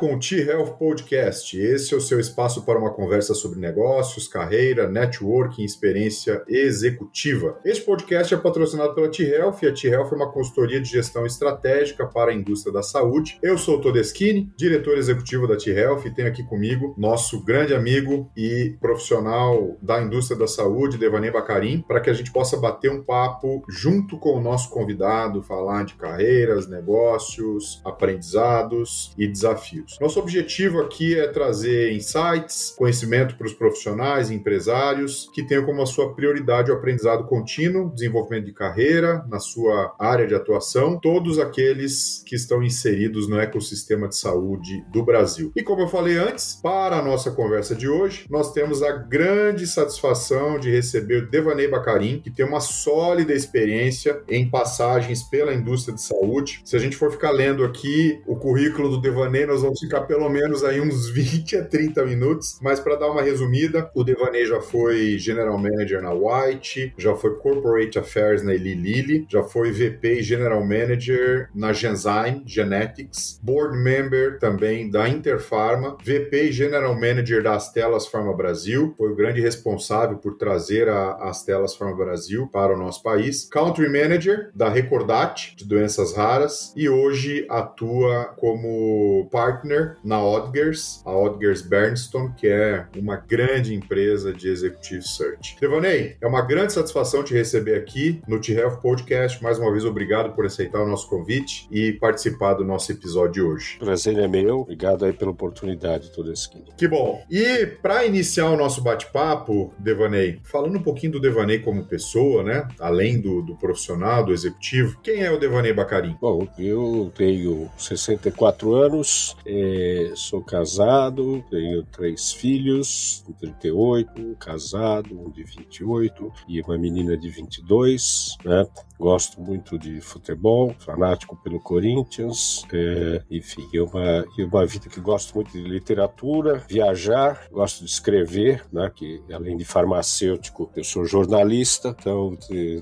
Com o T-Health Podcast. Esse é o seu espaço para uma conversa sobre negócios, carreira, networking, experiência executiva. Este podcast é patrocinado pela T-Health e a T-Health é uma consultoria de gestão estratégica para a indústria da saúde. Eu sou o Todeschini, diretor executivo da T-Health e tenho aqui comigo nosso grande amigo e profissional da indústria da saúde, Devaney Bacarim, para que a gente possa bater um papo junto com o nosso convidado, falar de carreiras, negócios, aprendizados e desafios. Nosso objetivo aqui é trazer insights, conhecimento para os profissionais e empresários que tenham como a sua prioridade o aprendizado contínuo, desenvolvimento de carreira na sua área de atuação, todos aqueles que estão inseridos no ecossistema de saúde do Brasil. E como eu falei antes, para a nossa conversa de hoje, nós temos a grande satisfação de receber o Devaney Bacarim, que tem uma sólida experiência em passagens pela indústria de saúde. Se a gente for ficar lendo aqui o currículo do Devaney, nós vamos ficar pelo menos aí uns 20 a 30 minutos, mas para dar uma resumida, o Devaney já foi General Manager na White, já foi Corporate Affairs na Eli Lilly, já foi VP e General Manager na Genzyme Genetics, Board Member também da Interpharma, VP e General Manager da Astelas Pharma Brasil, foi o grande responsável por trazer a Astelas Pharma Brasil para o nosso país, Country Manager da Recordate, de doenças raras, e hoje atua como partner na Odgers, a Odgers Bernstone, que é uma grande empresa de executive search. Devonei, é uma grande satisfação te receber aqui no T-Health Podcast. Mais uma vez, obrigado por aceitar o nosso convite e participar do nosso episódio de hoje. Prazer é meu. Obrigado aí pela oportunidade, toda esse Que bom. E para iniciar o nosso bate-papo, Devaney, falando um pouquinho do Devaney como pessoa, né? Além do, do profissional, do executivo, quem é o Devaney Bacarim? Bom, eu tenho 64 anos, é, sou casado, tenho três filhos, 38, casado, um de 28 e uma menina de 22, né? Gosto muito de futebol, fanático pelo Corinthians, é, enfim, é uma, uma vida que gosto muito de literatura, viajar, gosto de escrever, né? Que além de farmacêutico, eu sou jornalista, então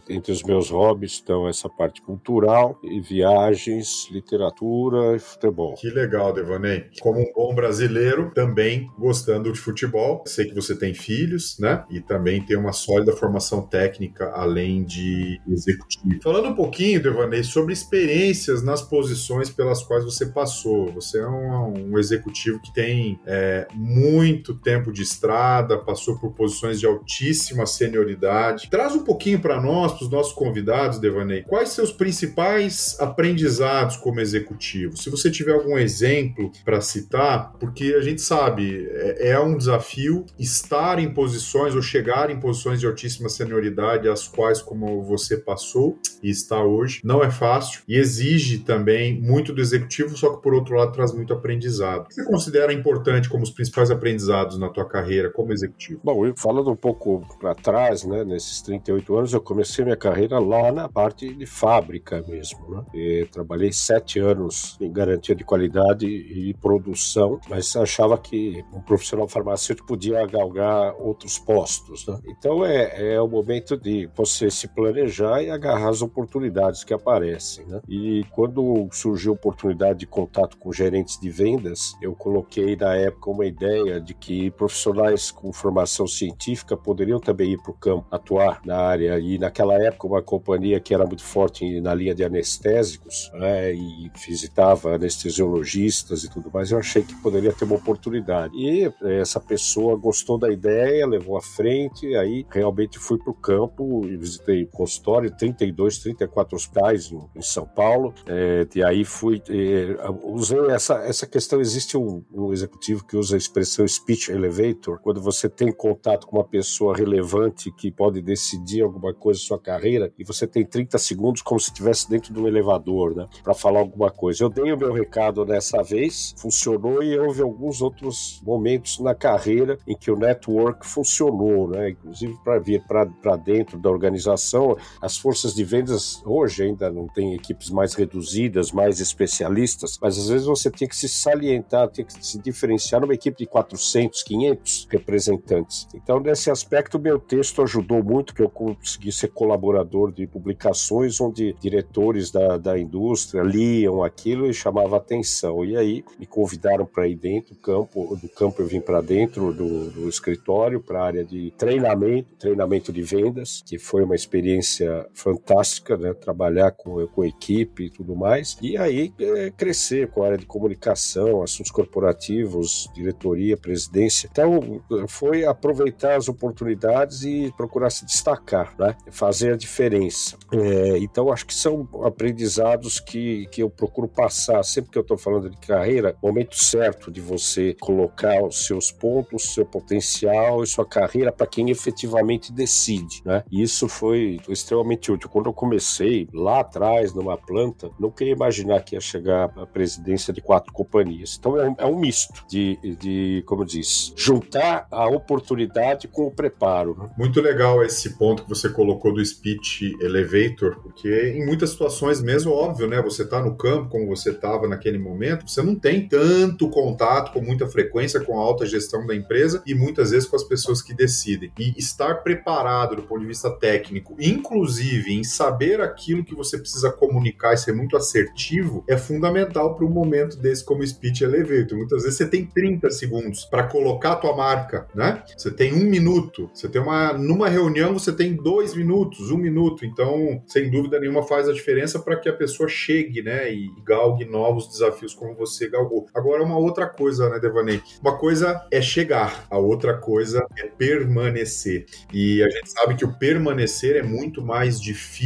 entre os meus hobbies estão essa parte cultural e viagens, literatura e futebol. Que legal, Devaney. Como um bom brasileiro, também gostando de futebol. Sei que você tem filhos, né? E também tem uma sólida formação técnica, além de executivo. Falando um pouquinho, Devaney, sobre experiências nas posições pelas quais você passou. Você é um, um executivo que tem é, muito tempo de estrada, passou por posições de altíssima senioridade. Traz um pouquinho para nós, para os nossos convidados, Devaney, quais seus principais aprendizados como executivo? Se você tiver algum exemplo para citar, porque a gente sabe, é, é um desafio estar em posições ou chegar em posições de altíssima senioridade, as quais, como você passou e está hoje, não é fácil e exige também muito do executivo, só que por outro lado traz muito aprendizado. O que você considera importante como os principais aprendizados na tua carreira como executivo? Bom, eu, falando um pouco para trás, né, nesses 38 anos, eu comecei minha carreira lá na parte de fábrica mesmo. Né? E trabalhei sete anos em garantia de qualidade e produção, mas achava que um profissional farmacêutico podia galgar outros postos. Né? Então é, é o momento de você se planejar e agarrar as oportunidades que aparecem. Né? E quando surgiu a oportunidade de contato com gerentes de vendas, eu coloquei na época uma ideia de que profissionais com formação científica poderiam também ir para o campo atuar na área. E naquela época, uma companhia que era muito forte na linha de anestésicos né, e visitava anestesiologistas e tudo mais, eu achei que poderia ter uma oportunidade. E essa pessoa gostou da ideia, levou à frente, aí realmente fui para o campo e visitei consultório, 32, 34 hospitais em, em São Paulo, é, e aí fui, é, usei essa, essa questão, existe um, um executivo que usa a expressão speech elevator, quando você tem contato com uma pessoa relevante que pode decidir alguma coisa sua carreira e você tem 30 segundos como se estivesse dentro de um elevador, né, para falar alguma coisa. Eu dei o meu recado dessa vez, funcionou e houve alguns outros momentos na carreira em que o network funcionou, né, inclusive para vir para dentro da organização, as forças de vendas hoje ainda não tem equipes mais reduzidas, mais especialistas, mas às vezes você tem que se salientar, tem que se diferenciar numa equipe de 400, 500 representantes. Então, nesse aspecto, meu texto ajudou muito, que eu consegui ser colaborador de publicações onde diretores da, da indústria liam aquilo e chamava atenção. E aí me convidaram para ir dentro do campo, do campo eu vim para dentro do, do escritório, para a área de treinamento, treinamento de vendas, que foi uma experiência fantástica, né? Trabalhar com, com equipe e tudo mais. E aí é, crescer com a área de comunicação, assuntos corporativos, diretoria, presidência. Então foi aproveitar as oportunidades e procurar se destacar, né? Fazer a diferença. É, então acho que são aprendizados que, que eu procuro passar sempre que eu estou falando de carreira, momento certo de você colocar os seus pontos, seu potencial e sua carreira para quem efetivamente decide, né? E isso foi extremamente útil. Quando eu comecei lá atrás, numa planta, não queria imaginar que ia chegar à presidência de quatro companhias. Então é um, é um misto de, de, como diz, juntar a oportunidade com o preparo. Né? Muito legal esse ponto que você colocou do speech elevator, porque em muitas situações mesmo, óbvio, né? Você está no campo, como você estava naquele momento, você não tem tanto contato com muita frequência com a alta gestão da empresa e muitas vezes com as pessoas que decidem. E estar preparado do ponto de vista técnico, inclusive em saber aquilo que você precisa comunicar e ser muito assertivo, é fundamental para um momento desse como speech elevator. Muitas vezes você tem 30 segundos para colocar a tua marca, né? Você tem um minuto, você tem uma numa reunião você tem dois minutos, um minuto. Então, sem dúvida nenhuma faz a diferença para que a pessoa chegue, né, e galgue novos desafios como você galgou. Agora, uma outra coisa, né, Devaney? Uma coisa é chegar, a outra coisa é permanecer. E a gente sabe que o permanecer é muito mais difícil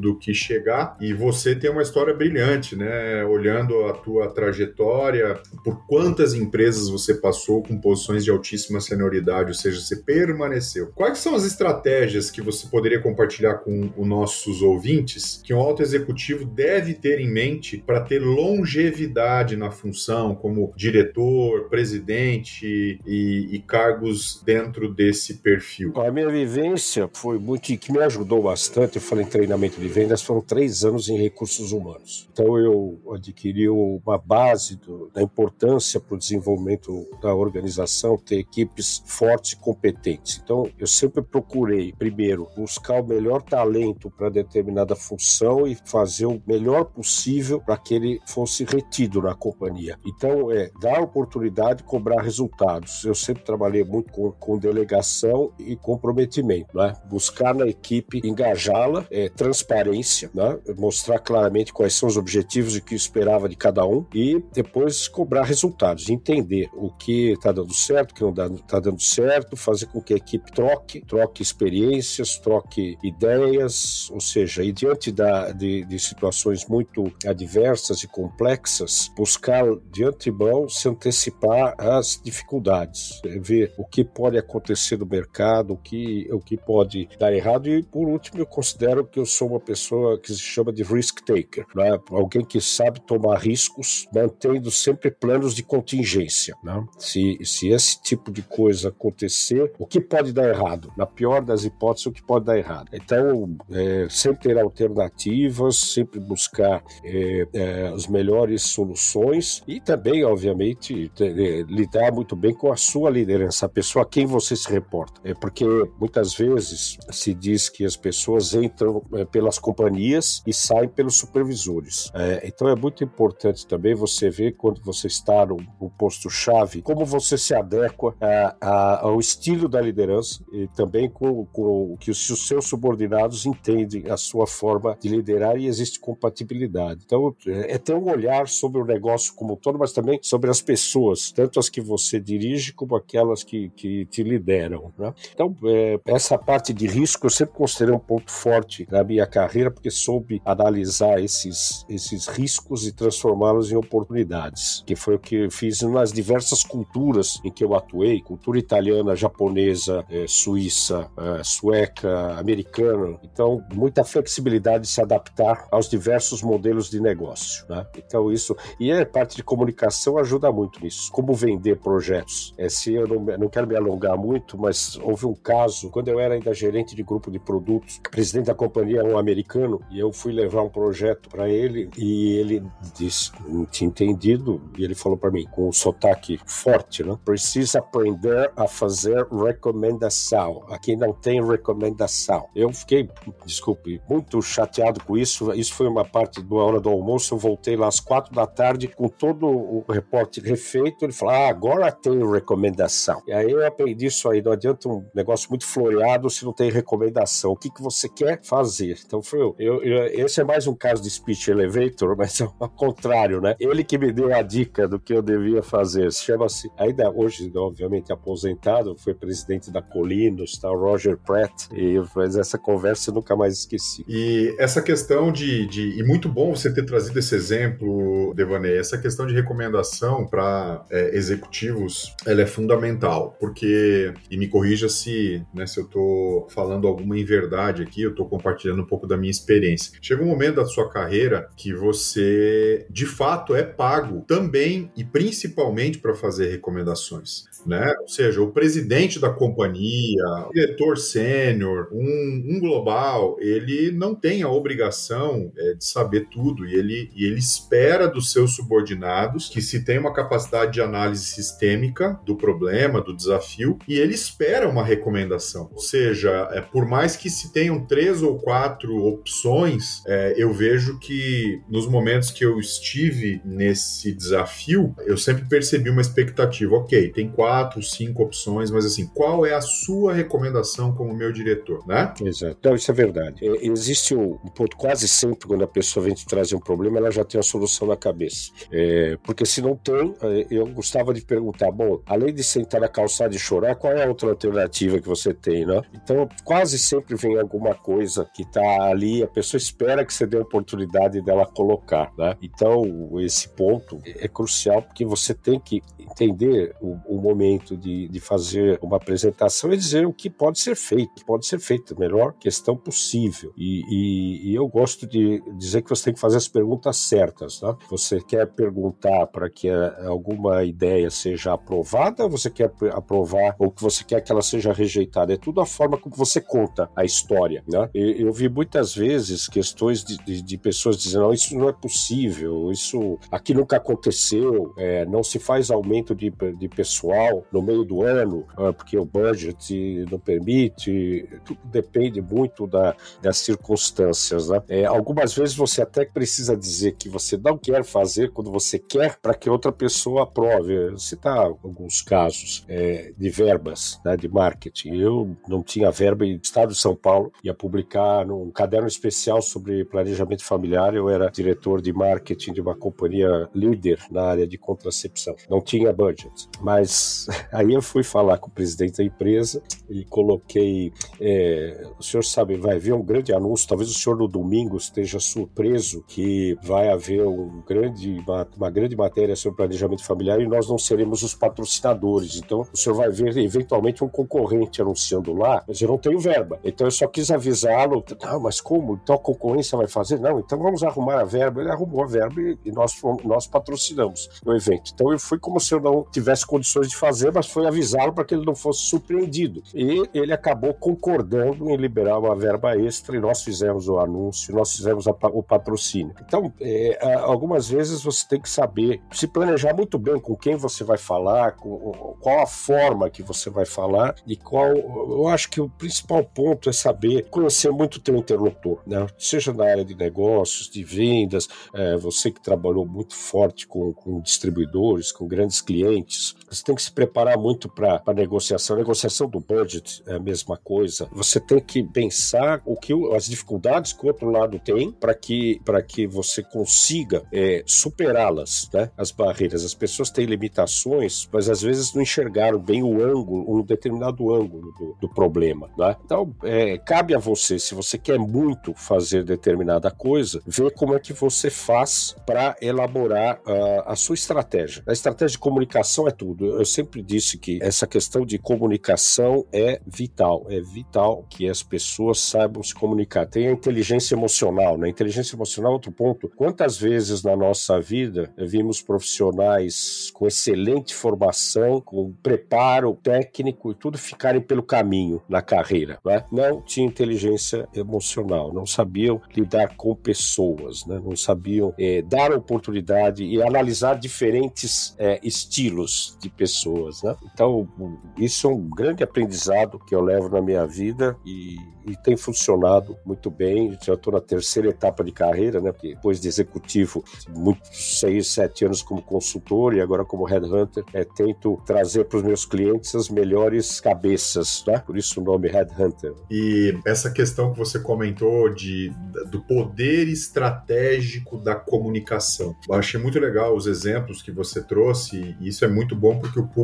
do que chegar. E você tem uma história brilhante, né? Olhando a tua trajetória, por quantas empresas você passou com posições de altíssima senioridade, ou seja, você permaneceu. Quais são as estratégias que você poderia compartilhar com os nossos ouvintes que um alto executivo deve ter em mente para ter longevidade na função, como diretor, presidente e, e, cargos dentro desse perfil? A minha vivência foi muito que me ajudou bastante. Eu falei treinamento de vendas, foram três anos em recursos humanos. Então eu adquiri uma base do, da importância para o desenvolvimento da organização ter equipes fortes e competentes. Então eu sempre procurei primeiro buscar o melhor talento para determinada função e fazer o melhor possível para que ele fosse retido na companhia. Então, é dar oportunidade, cobrar resultados. Eu sempre trabalhei muito com, com delegação e comprometimento, né? Buscar na equipe, engajá-la, é, transparência, né? Mostrar claramente quais são os objetivos e o que esperava de cada um e depois cobrar resultados, entender o que está dando certo, o que não está dando certo, fazer com que a equipe troque, troque experiências, troque ideias, ou seja, e diante da, de, de situações muito adversas e complexas, buscar de antemão se antecipar às dificuldades, ver o que pode acontecer no mercado, o que, o que pode dar errado. E por último, eu considero que eu sou uma pessoa que se chama de risk taker, né? alguém que sabe tomar riscos, mantendo sempre planos de contingência. Né? Se, se esse tipo de coisa acontecer, o que pode dar errado? Na pior das hipóteses, o que pode dar errado? Então, é, sempre ter alternativas, sempre buscar é, é, as melhores soluções e também, obviamente, ter, é, lidar muito bem com a sua liderança, a pessoa a quem você se reporta. É porque muitas vezes se diz que as pessoas entram é, pelas companhias e saem pelos supervisores. É, então é muito importante também você ver quando você está no, no posto-chave, como você se adequa a, a, ao estilo da liderança e também com, com que os, os seus subordinados entendem a sua forma de liderar e existe compatibilidade. Então, é, é ter um olhar sobre o negócio como um todo, mas também sobre as pessoas, tanto as que você dirige como aquelas que, que te lideram. Né? Então, é, essa parte de risco eu sempre considerei um ponto forte na minha carreira, porque soube analisar esses, esses riscos e transformá-los em oportunidades, que foi o que eu fiz nas diversas culturas em que eu atuei, cultura italiana, japonesa, é, suíça, é, sueca, americana. Então, muita flexibilidade de se adaptar aos diversos modelos de negócio. Né? Então, isso. E a parte de comunicação ajuda muito nisso. Como vender projetos. É, se eu não, não quero me alongar muito, mas houve um caso, quando eu era ainda gerente de grupo de produtos, presidente da companhia é um americano, e eu fui levar um projeto para ele, e ele disse, não tinha entendido, e ele falou para mim, com um sotaque forte, né? Precisa aprender a fazer recomendação. Aqui não tem recomendação. Eu fiquei, desculpe, muito chateado com isso. Isso foi uma parte da hora do almoço. Eu voltei lá às quatro da tarde, com todo o reporte refeito, ele fala: ah, agora tem recomendação. E aí eu aprendi isso aí, não adianta um negócio muito floreado se não tem recomendação. O que, que você quer fazer? Então foi eu, eu, esse é mais um caso de speech elevator, mas é ao contrário, né? Ele que me deu a dica do que eu devia fazer. Chama-se, ainda hoje, obviamente aposentado, foi presidente da Colinos, tá? Roger Pratt, e mas essa conversa eu nunca mais esqueci. E essa questão de, de e muito bom você ter trazido esse exemplo, Devaney, essa questão de recomendação para é, executivos, ela é fundamental, porque, e me corrija se, né, se eu estou falando alguma inverdade aqui, eu estou compartilhando um pouco da minha experiência. Chega um momento da sua carreira que você, de fato, é pago também e principalmente para fazer recomendações né? Ou seja, o presidente da companhia, o diretor sênior, um, um, global, ele não tem a obrigação é, de saber tudo e ele, e ele espera dos seus subordinados que se tem uma capacidade de análise sistêmica do problema, do desafio, e ele espera uma recomendação. Ou seja, é, por mais que se tenham três ou quatro opções, é, eu vejo que nos momentos que eu estive nesse desafio, eu sempre percebi uma expectativa. Ok, tem quatro quatro, cinco opções, mas assim, qual é a sua recomendação como meu diretor, né? Exato. Então, isso é verdade. Existe um ponto quase sempre quando a pessoa vem te trazer um problema, ela já tem a solução na cabeça. É, porque se não tem, é, eu gostava de perguntar, bom, além de sentar na calçada e chorar, qual é a outra alternativa que você tem, né? Então, quase sempre vem alguma coisa que tá ali, a pessoa espera que você dê a oportunidade dela colocar, né? Então, esse ponto é crucial porque você tem que entender o, o momento momento de, de fazer uma apresentação e dizer o que pode ser feito, pode ser feito, a melhor questão possível. E, e, e, eu gosto de dizer que você tem que fazer as perguntas certas. Tá? Você quer perguntar para que alguma ideia seja aprovada, você quer aprovar, ou que você quer que ela seja rejeitada. É tudo a forma como você conta a história. Né? Eu, eu vi muitas vezes questões de, de, de, pessoas dizendo: não, isso não é possível, isso aqui nunca aconteceu, é, não se faz aumento de, de pessoal no meio do ano, ah, porque o budget não permite, tudo depende muito da, das circunstâncias. Né? É, algumas vezes você até precisa dizer que você não quer fazer quando você quer para que outra pessoa aprove. Vou citar alguns casos é, de verbas né, de marketing. Eu não tinha verba e o Estado de São Paulo ia publicar um caderno especial sobre planejamento familiar. Eu era diretor de marketing de uma companhia líder na área de contracepção. Não tinha budget, mas aí eu fui falar com o presidente da empresa e coloquei: é, o senhor sabe, vai haver um grande anúncio, talvez o senhor no domingo esteja surpreso que vai haver um grande, uma, uma grande matéria sobre planejamento familiar e nós não seremos os patrocinadores. Então o senhor vai ver eventualmente um concorrente anunciando lá, mas eu não tenho verba. Então eu só quis avisá-lo: não, mas como? Então a concorrência vai fazer? Não, então vamos arrumar a verba. Ele arrumou a verba e nós, nós patrocinamos o evento. Então eu fui como se eu não tivesse condições de fazer, mas foi avisá-lo para que ele não fosse surpreendido. E ele acabou concordando em liberar uma verba extra e nós fizemos o anúncio, nós fizemos a, o patrocínio. Então, é, algumas vezes você tem que saber se planejar muito bem com quem você vai falar, com, qual a forma que você vai falar e qual. Eu acho que o principal ponto é saber conhecer muito o teu interlocutor, né? seja na área de negócios, de vendas, é, você que trabalhou muito forte com, com distribuidores, com grandes clientes, você tem que se preparar muito para a negociação. A negociação do budget é a mesma coisa. Você tem que pensar o que as dificuldades que o outro lado tem para que que você consiga é, superá-las, né? As barreiras. As pessoas têm limitações, mas às vezes não enxergaram bem o ângulo, um determinado ângulo do, do problema, né? Então é, cabe a você, se você quer muito fazer determinada coisa, ver como é que você faz para elaborar a sua estratégia. A estratégia de comunicação é tudo. Eu sempre disse que essa questão de comunicação é vital. É vital que as pessoas saibam se comunicar. Tem a inteligência emocional, né? Inteligência emocional é outro ponto. Quantas vezes na nossa vida vimos profissionais com excelente formação, com preparo técnico e tudo ficarem pelo caminho na carreira, né? Não tinha inteligência emocional, não sabiam lidar com pessoas, né? Não sabiam é, dar oportunidade e analisar diferentes é, estilos de pessoas, né? Então, isso é um grande aprendizado que eu levo na minha vida e, e tem funcionado muito bem. Já estou na terceira etapa de carreira, né? Porque depois de executivo, muitos seis, sete anos como consultor e agora como headhunter, é, tento trazer para os meus clientes as melhores cabeças, né? Por isso o nome headhunter. E essa questão que você comentou de, do poder estratégico da comunicação. Eu achei muito legal os exemplos que você trouxe e isso é muito bom porque o público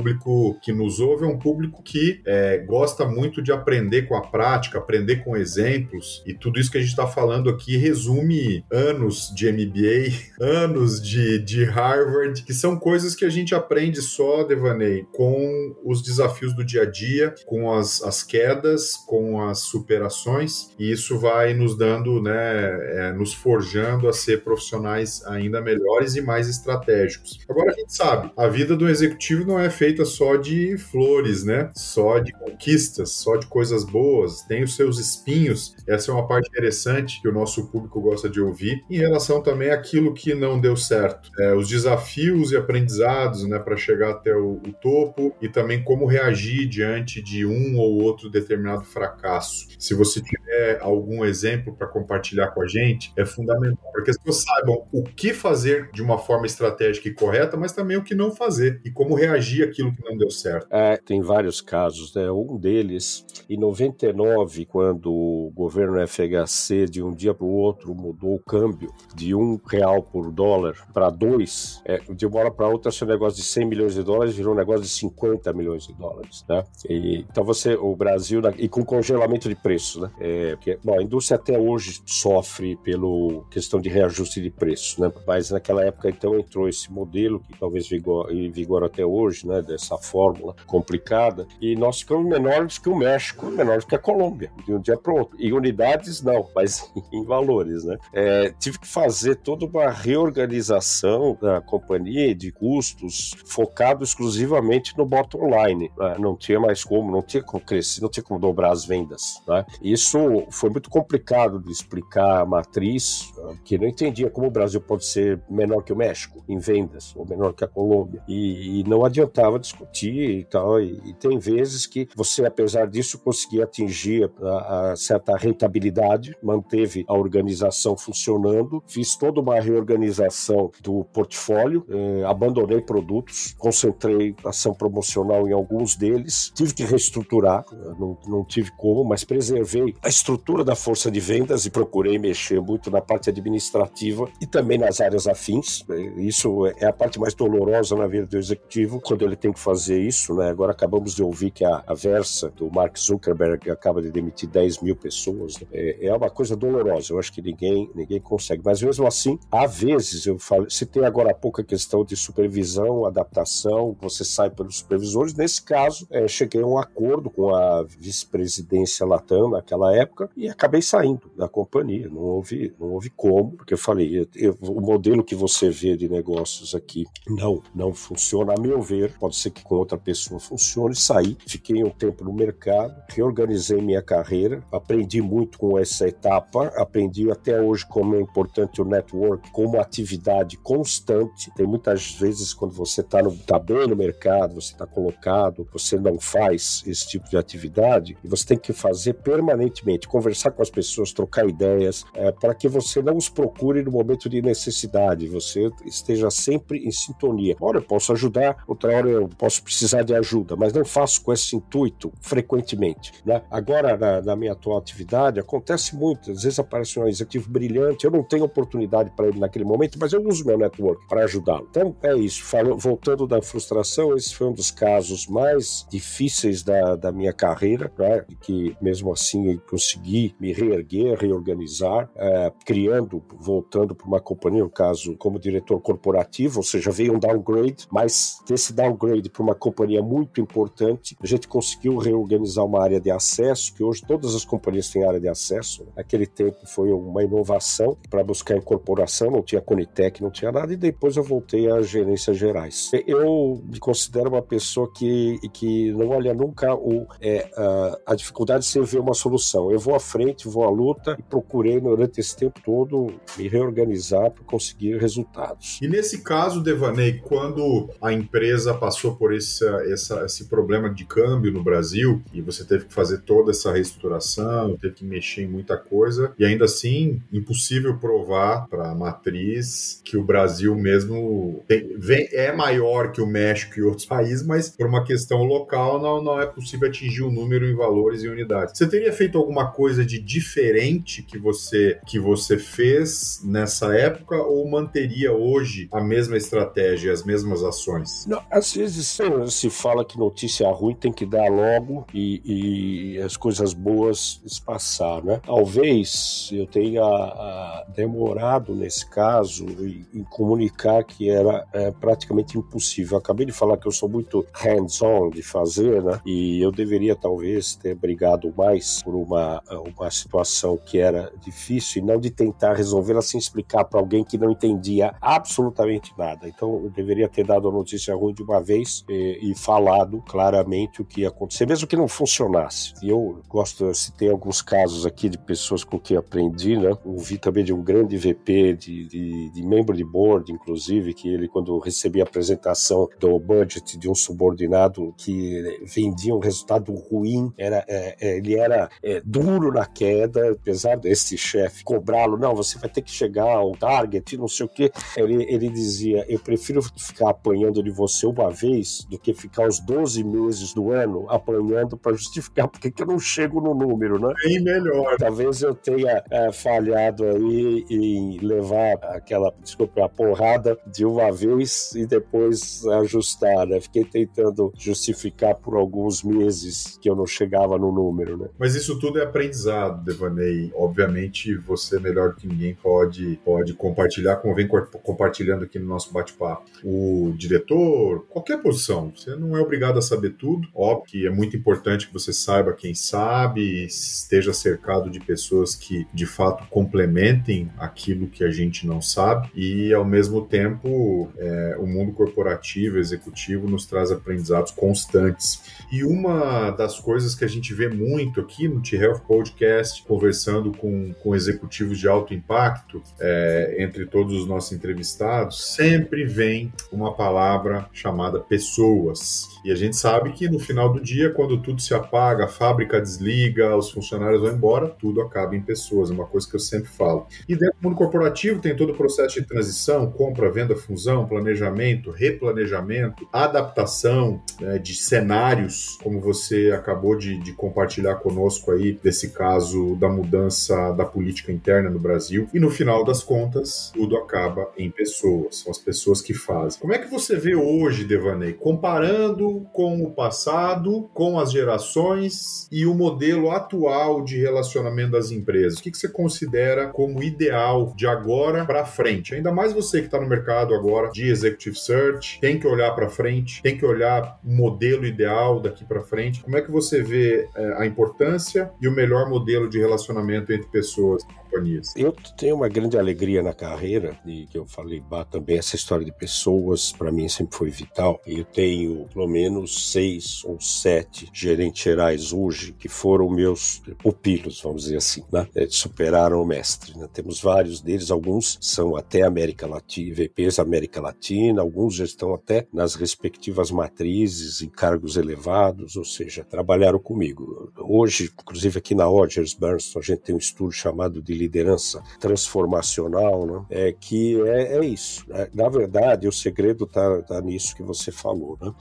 que nos ouve é um público que é, gosta muito de aprender com a prática, aprender com exemplos e tudo isso que a gente está falando aqui resume anos de MBA, anos de, de Harvard, que são coisas que a gente aprende só, Devaney, com os desafios do dia a dia, com as, as quedas, com as superações, e isso vai nos dando, né, é, nos forjando a ser profissionais ainda melhores e mais estratégicos. Agora a gente sabe, a vida do executivo não é feita só de flores, né? Só de conquistas, só de coisas boas, tem os seus espinhos. Essa é uma parte interessante que o nosso público gosta de ouvir, em relação também àquilo que não deu certo, é, os desafios e aprendizados, né, para chegar até o, o topo e também como reagir diante de um ou outro determinado fracasso. Se você tiver algum exemplo para compartilhar com a gente, é fundamental para que as pessoas saibam o que fazer de uma forma estratégica e correta, mas também o que não fazer e como reagir àquilo que não deu certo. É, tem vários casos, né? Um deles, em 99, quando o governo FHC de um dia para o outro mudou o câmbio de um real por dólar para dois, é, de uma hora para outra, seu negócio de 100 milhões de dólares virou um negócio de 50 milhões de dólares, né? E, então você, o Brasil, e com congelamento de preço, né? É, porque, bom, a indústria até hoje sofre pelo questão de reajuste de preço, né? Mas naquela época, então, entrou esse modelo que talvez vigor, em vigor até hoje, né? Dessa fórmula complicada, e nós ficamos menores que o México, menores que a Colômbia, de um dia para o outro. Em unidades, não, mas em valores, né? É, tive que fazer toda uma reorganização da companhia de custos focado exclusivamente no bottom line. Né? Não tinha mais como, não tinha como crescer, não tinha como dobrar as vendas. Né? Isso foi muito complicado de explicar a matriz, que não entendia como o Brasil pode ser menor que o México em vendas, ou menor que a Colômbia. E, e não adiantava discutir e tal. E, e, tem vezes que você, apesar disso, conseguia atingir a, a certa rentabilidade, manteve a organização funcionando, fiz toda uma reorganização do portfólio, eh, abandonei produtos, concentrei ação promocional em alguns deles, tive que reestruturar, não, não tive como, mas preservei a estrutura da força de vendas e procurei mexer muito na parte administrativa e também nas áreas afins. Isso é a parte mais dolorosa na vida do executivo, quando ele tem que fazer isso. Né? Agora acabamos de ouvir que a, a Versa, do Mark Zuckerberg, acaba de demitir 10 mil pessoas. Né? É, é, uma coisa dolorosa, eu acho que ninguém, ninguém consegue. Mas mesmo assim, há vezes, eu falo, se tem agora há pouco a questão de supervisão, adaptação, você sai pelos supervisores. Nesse caso, é, cheguei a um acordo com a vice-presidência Latam naquela época e acabei saindo da companhia. Não houve, não houve como, porque eu falei, eu, eu, o modelo que você vê de negócios aqui não, não funciona, a meu ver. Pode ser que com outra pessoa funcione. Saí, fiquei um tempo no mercado, reorganizei minha carreira, aprendi muito com essa etapa, aprendi até hoje como é importante o network como atividade constante. Tem muitas vezes quando você está tá bem no mercado, você está colocado, você não faz esse tipo de atividade e você tem que fazer permanentemente, conversar com as pessoas, trocar ideias, é, para que você não os procure no momento de necessidade, você esteja sempre em sintonia. Ora eu posso ajudar, outra hora eu posso precisar de ajuda, mas não faço com esse intuito frequentemente. Né? Agora, na, na minha atual atividade, acontece muito, às vezes aparece um executivo brilhante, eu não tenho oportunidade para ele naquele momento, mas eu uso meu network para ajudá-lo. Então é isso, Falo, voltando da frustração, esse foi um dos casos mais difíceis da, da minha carreira, né? que mesmo assim consegui me reerguer, reorganizar, é, criando, voltando para uma companhia, no caso, como diretor corporativo, ou seja, veio um downgrade, mas desse downgrade para uma companhia muito importante, a gente conseguiu reorganizar uma área de acesso, que hoje todas as companhias têm área de acesso. Naquele tempo foi uma inovação para buscar incorporação, não tinha Conitec, não tinha nada, e depois eu voltei às gerências gerais. Eu me considero uma pessoa que, que não olha nunca o, é, a, a dificuldade sem ver uma solução. Eu vou à frente, vou à luta e procurei durante esse tempo todo me reorganizar para conseguir resultados. E nesse caso, Devaney, quando a empresa passou por esse, essa, esse problema de câmbio no Brasil e você teve que fazer toda essa reestruturação, teve que mexer em muita coisa e ainda assim impossível provar para a matriz que o Brasil mesmo tem, vem, é maior que o México e outros países, mas por uma questão local não, não é possível atingir o número em valores e unidades. Você teria feito alguma coisa de diferente que você que você fez nessa época ou manteria hoje a mesma estratégia, as mesmas ações? Não, às vezes se fala que notícia ruim tem que dar logo e, e as coisas boas espaçar, né? Talvez eu tenha a, demorado nesse caso em, comunicar que era é, praticamente impossível. Acabei de falar que eu sou muito hands-on de fazer, né? E eu deveria talvez ter brigado mais por uma, uma situação que era difícil e não de tentar resolvê-la sem explicar para alguém que não entendia absolutamente nada. Então eu deveria ter dado a notícia ruim de uma vez e, e falado claramente o que ia acontecer, mesmo que não funcionasse. E eu gosto, eu citei alguns casos aqui de pessoas com quem aprendi, né? Ouvi também de um grande VP, de, de, de membro de board, inclusive, que ele, quando recebia a apresentação do budget de um subordinado que vendia um resultado ruim, era, é, é, ele era é, duro na queda, apesar desse chefe cobrá-lo, não, você vai ter que chegar ao target, não sei o que. Ele, ele dizia: Eu prefiro ficar apanhando de você uma vez do que ficar os 12 meses do ano apanhando para justificar porque que eu não chego no número, né? Bem melhor. Talvez eu tenha é, falhado aí em levar aquela, desculpa, a porrada de uma vez e depois ajustar, né? Fiquei tentando justificar por alguns meses que eu não chegava no número, né? Mas isso tudo é aprendizado, Devaney. Obviamente, você melhor que ninguém pode, pode compartilhar, como vem compartilhando aqui no nosso bate-papo. O diretor, qualquer posição, você não é obrigado a saber tudo. Óbvio que é muito importante que você saiba quem sabe, esteja cercado de pessoas que de fato complementem aquilo que a gente não sabe e ao mesmo tempo é, o mundo corporativo, executivo nos traz aprendizados constantes. E uma das coisas que a gente vê muito aqui no T-Health Podcast, conversando com, com executivos de alto impacto, é, entre todos os nossos entrevistados, sempre vem uma palavra chamada pessoas. E a gente sabe que no final do dia, quando tudo se apaga, a fábrica desliga, os funcionários vão embora, tudo acaba em pessoas, é uma coisa que eu sempre falo. E dentro do mundo corporativo tem todo o processo de transição, compra, venda, fusão, planejamento, replanejamento, adaptação né, de cenários, como você acabou de, de compartilhar conosco aí, desse caso da mudança da política interna no Brasil. E no final das contas, tudo acaba em pessoas, são as pessoas que fazem. Como é que você vê hoje, Devaney, comparando com o passado, com as gerações e o modelo atual de relacionamento das empresas? O que você considera como ideal de agora para frente? Ainda mais você que está no mercado agora de executive search, tem que olhar para frente, tem que olhar o modelo ideal daqui para frente. Como é que você vê é, a importância e o melhor modelo de relacionamento entre pessoas? companhias? Eu tenho uma grande alegria na carreira, e que eu falei bah, também, essa história de pessoas, para mim sempre foi vital. Eu tenho pelo menos seis ou sete gerentes gerais hoje que foram meus pupilos, vamos dizer assim, né? É, superaram o mestre. Né? Temos vários deles, alguns são até América Latina, VPs América Latina, alguns já estão até nas respectivas matrizes, em cargos elevados, ou seja, trabalharam comigo. Hoje, inclusive aqui na Rogers Bernstein, a gente tem um estudo chamado de liderança transformacional, né? é que é, é isso. É, na verdade, o segredo está tá nisso que você falou, né?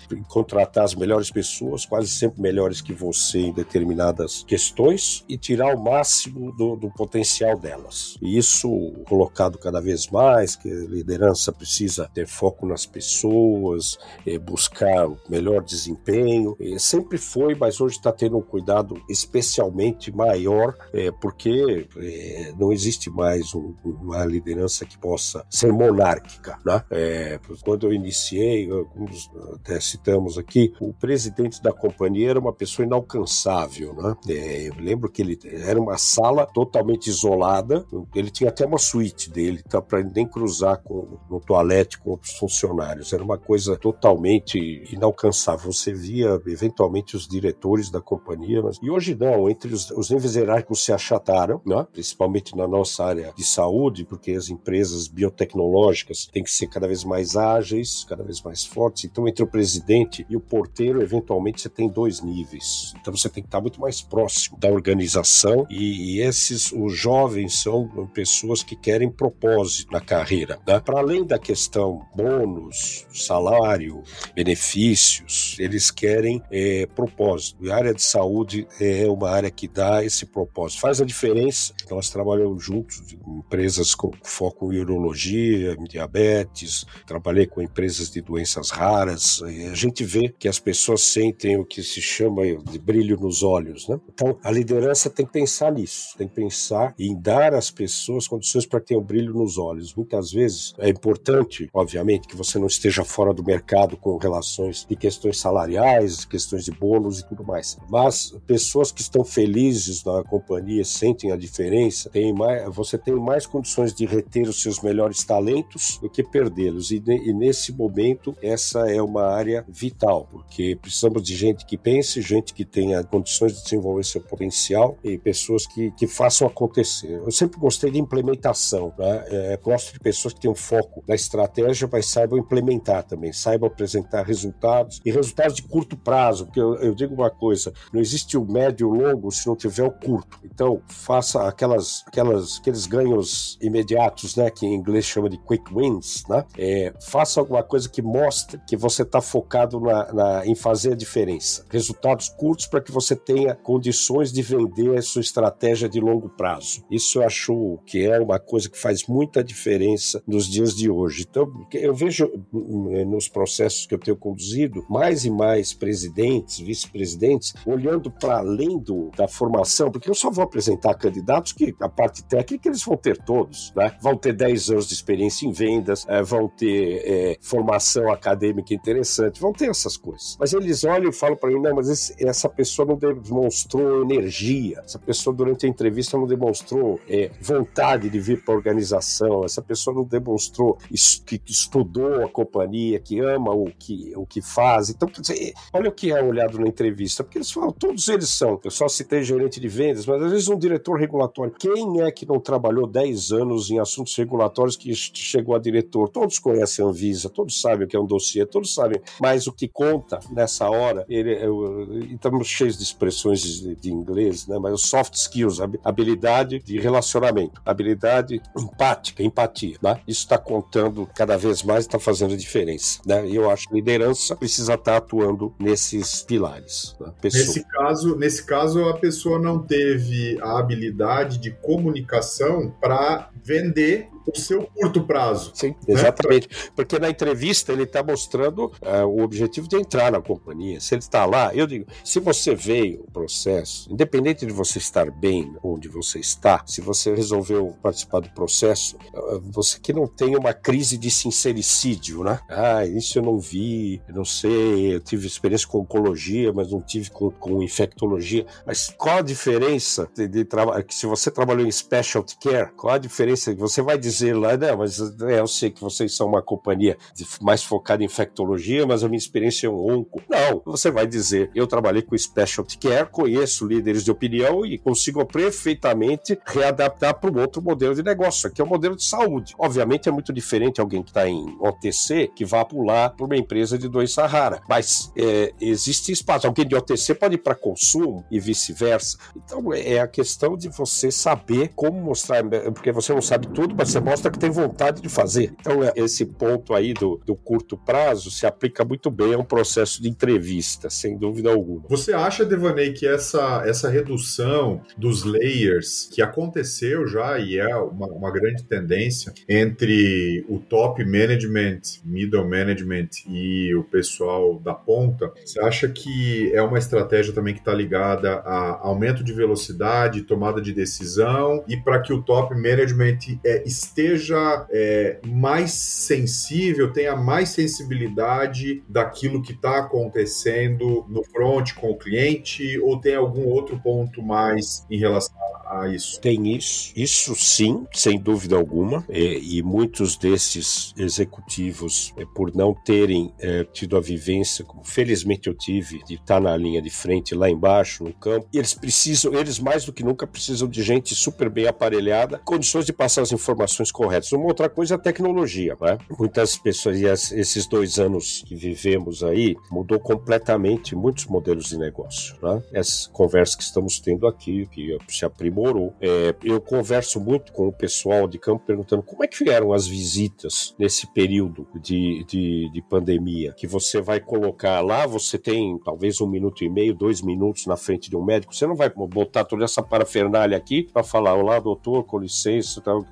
Contratar as melhores pessoas, quase sempre melhores que você em determinadas questões e tirar o máximo do, do potencial delas. E isso colocado cada vez mais, que a liderança precisa ter foco nas pessoas, é, buscar o melhor desempenho. É, sempre foi, mas hoje está tendo um cuidado especialmente maior, é, porque não existe mais um, uma liderança que possa ser monárquica. Né? Quando eu iniciei, alguns até citamos aqui, o presidente da companhia era uma pessoa inalcançável. Né? É, eu lembro que ele era uma sala totalmente isolada, ele tinha até uma suíte dele, tá, para nem cruzar com, no toalete com outros funcionários. Era uma coisa totalmente inalcançável. Você via eventualmente os diretores da companhia, mas... e hoje não, entre os, os níveis hierárquicos se achataram, né? principalmente na nossa área de saúde, porque as empresas biotecnológicas têm que ser cada vez mais ágeis, cada vez mais fortes. Então, entre o presidente e o porteiro, eventualmente você tem dois níveis. Então, você tem que estar muito mais próximo da organização. E, e esses, os jovens, são pessoas que querem propósito na carreira. Né? Para além da questão bônus, salário, benefícios, eles querem é, propósito. E a área de saúde é uma área que dá esse propósito. Faz a diferença. Nós trabalhamos juntos em empresas com foco em urologia, diabetes, trabalhei com empresas de doenças raras. a gente vê que as pessoas sentem o que se chama de brilho nos olhos. Né? Então, a liderança tem que pensar nisso, tem que pensar em dar às pessoas condições para ter um brilho nos olhos. Muitas vezes é importante, obviamente, que você não esteja fora do mercado com relações de questões salariais, questões de bônus e tudo mais. Mas pessoas que estão felizes na companhia sentem a diferença, tem mais, você tem mais condições de reter os seus melhores talentos do que perdê-los. E, e nesse momento, essa é uma área vital, porque precisamos de gente que pense, gente que tenha condições de desenvolver seu potencial e pessoas que, que façam acontecer. Eu sempre gostei de implementação, né? é, gosto de pessoas que tenham foco na estratégia, mas saibam implementar também, saibam apresentar resultados e resultados de curto prazo, porque eu, eu digo uma coisa, não existe o médio e o longo se não tiver o curto. Então, faça aquelas, aquelas, aqueles ganhos imediatos, né, que em inglês chama de quick wins, né? É, faça alguma coisa que mostre que você está focado na, em fazer a diferença. Resultados curtos para que você tenha condições de vender a sua estratégia de longo prazo. Isso eu acho que é uma coisa que faz muita diferença nos dias de hoje. Então, eu vejo hum, nos processos que eu tenho conduzido mais e mais presidentes, vice-presidentes, olhando para além do, da formação, porque eu só vou apresentar candidatos que a parte técnica eles vão ter todos, né? Vão ter 10 anos de experiência em vendas, é, vão ter é, formação acadêmica interessante, vão ter essas coisas. Mas eles olham e falam para mim, não, mas esse, essa pessoa não demonstrou energia, essa pessoa durante a entrevista não demonstrou é, vontade de vir para a organização, essa pessoa não demonstrou que estudou a companhia, que ama o que, o que faz. Então, quer dizer, olha o que é olhado na entrevista, porque eles falam, todos eles são. Eu só citei gerente de vendas, mas às vezes um diretor regulatório. Quem é que não trabalhou 10 anos em assuntos regulatórios que chegou a diretor? Todos conhecem a Anvisa, todos sabem o que é um dossiê, todos sabem, mas o que conta nessa hora, ele, eu, estamos cheios de expressões de, de inglês, né? mas os soft skills, habilidade de relacionamento, habilidade empática, empatia. Né? Isso está contando cada vez mais, está fazendo diferença. Né? E eu acho que liderança precisa estar tá atuando nesses pilares. Né? Nesse caso, nesse caso, a pessoa não teve a habilidade de comunicação para vender o seu curto prazo. Sim, né? exatamente. Porque na entrevista ele está mostrando uh, o objetivo de entrar na companhia. Se ele está lá, eu digo, se você veio o processo, independente de você estar bem onde você está, se você resolveu participar do processo, uh, você que não tem uma crise de sincericídio, né? Ah, isso eu não vi, eu não sei, eu tive experiência com oncologia, mas não tive com, com infectologia. Mas qual a diferença de, de trabalhar? Se você trabalhou em specialty care, qual a diferença? Você vai dizer dizer lá, não, mas é, eu sei que vocês são uma companhia mais focada em infectologia, mas a minha experiência é um onco. Não, você vai dizer, eu trabalhei com specialty care, conheço líderes de opinião e consigo perfeitamente readaptar para um outro modelo de negócio, que é o modelo de saúde. Obviamente é muito diferente alguém que está em OTC que vá pular para uma empresa de doença rara, mas é, existe espaço. Alguém de OTC pode ir para consumo e vice-versa. Então é a questão de você saber como mostrar, porque você não sabe tudo, mas você mostra que tem vontade de fazer. Então, é, esse ponto aí do, do curto prazo se aplica muito bem a um processo de entrevista, sem dúvida alguma. Você acha, Devaney, que essa, essa redução dos layers que aconteceu já e é uma, uma grande tendência entre o top management, middle management e o pessoal da ponta, você acha que é uma estratégia também que está ligada a aumento de velocidade, tomada de decisão e para que o top management é, esteja é, mais sensível, tenha mais sensibilidade daquilo que está acontecendo no front com o cliente, ou tem algum outro ponto mais em relação a isso? Tem isso, isso sim, sem dúvida alguma, é, e muitos desses executivos, é, por não terem é, tido a vivência, como felizmente eu tive, de estar na linha de frente lá embaixo, no campo, eles precisam, eles mais do que nunca precisam de gente super bem aparelhada, condições de passar as informações corretas. Uma outra coisa é a tecnologia, né? Muitas pessoas, e esses dois anos que vivemos aí, mudou completamente muitos modelos de negócio, né? Essas conversas que estamos tendo aqui, que se aprimorou. É, eu converso muito com o pessoal de campo perguntando como é que eram as visitas nesse período de, de, de pandemia, que você vai colocar lá, você tem talvez um minuto e meio, dois minutos na frente de um médico, você não vai botar toda essa parafernália aqui para falar, olá doutor, com licença, tal,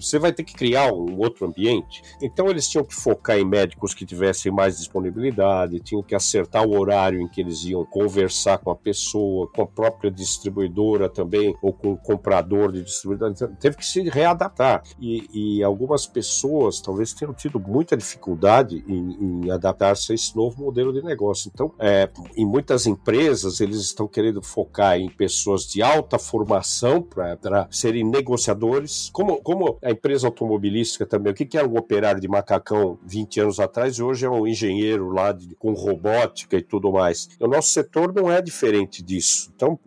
você vai ter que criar um outro ambiente. Então eles tinham que focar em médicos que tivessem mais disponibilidade, tinham que acertar o horário em que eles iam conversar com a pessoa, com a própria distribuidora também, ou com o comprador de distribuidora. Então, teve que se readaptar. E, e algumas pessoas talvez tenham tido muita dificuldade em, em adaptar-se a esse novo modelo de negócio. Então, é, em muitas empresas, eles estão querendo focar em pessoas de alta formação para serem negociadores, como, como a empresa automobilística também. O que, que era um operário de macacão 20 anos atrás e hoje é um engenheiro lá de, com robótica e tudo mais. O nosso setor não é diferente disso. Então,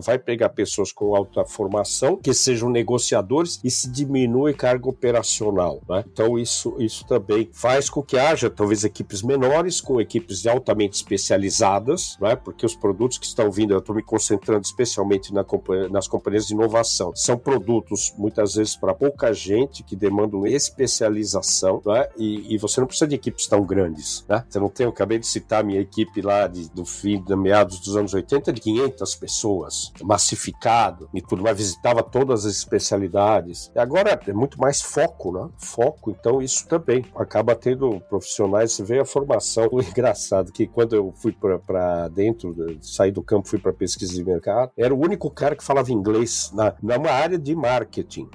vai pegar pessoas com alta formação que sejam negociadores e se diminui carga operacional. Né? Então, isso, isso também faz com que haja talvez equipes menores, com equipes altamente especializadas, né? porque os produtos que estão vindo, eu estou me concentrando especialmente na, nas companhias de inovação, são produtos muitas vezes para pouca gente que demandam especialização né? e, e, você não precisa de equipes tão grandes. Né? Você não tem, eu acabei de citar minha equipe lá de, do fim, de meados dos anos 80, de 500 pessoas, massificado e tudo, mas visitava todas as especialidades. E agora é muito mais foco, né? Foco, então isso também acaba tendo profissionais. Você vê a formação. O engraçado que quando eu fui para dentro, saí do campo, fui para pesquisa de mercado, era o único cara que falava inglês na, numa área de marketing.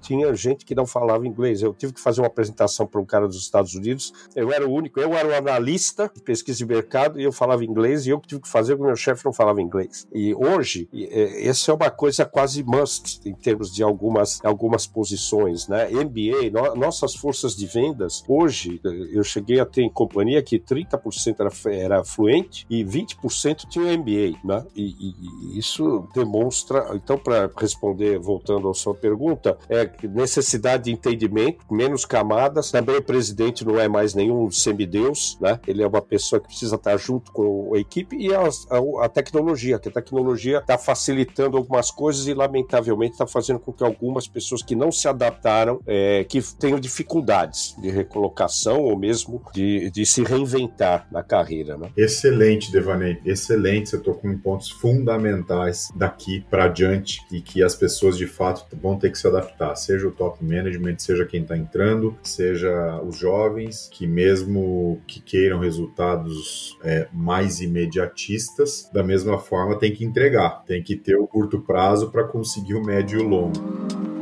Tinha gente que não falava inglês. Eu tive que fazer uma apresentação para um cara dos Estados Unidos. Eu era o único, eu era o analista de pesquisa de mercado e eu falava inglês e eu tive que fazer porque meu chefe não falava inglês. E hoje, é, essa é uma coisa quase must em termos de algumas, algumas posições, né? MBA, no, nossas forças de vendas, hoje, eu cheguei a ter em companhia que 30% era, era fluente e 20% tinha MBA, né? E, e, e isso demonstra, então, para responder, voltando à sua pergunta, é necessidade de entendimento, menos camadas, também o presidente não é mais nenhum semideus, né? Ele é uma pessoa que precisa estar junto com a equipe e a, a, a tecnologia, que a tecnologia está facilitando algumas coisas e, lamentavelmente, está fazendo com que algumas pessoas que não se adaptaram, é, que tenham dificuldades de recolocação ou mesmo de, de se reinventar na carreira. Né? Excelente, Devaney, excelente. Você tocou em pontos fundamentais daqui para diante e que as pessoas de fato vão ter que se adaptar, seja o top management, seja quem está entrando, seja os jovens que mesmo que queiram resultados é, mais imediatistas, da mesma forma tem que entregar, tem que ter o curto prazo para conseguir o médio e o longo.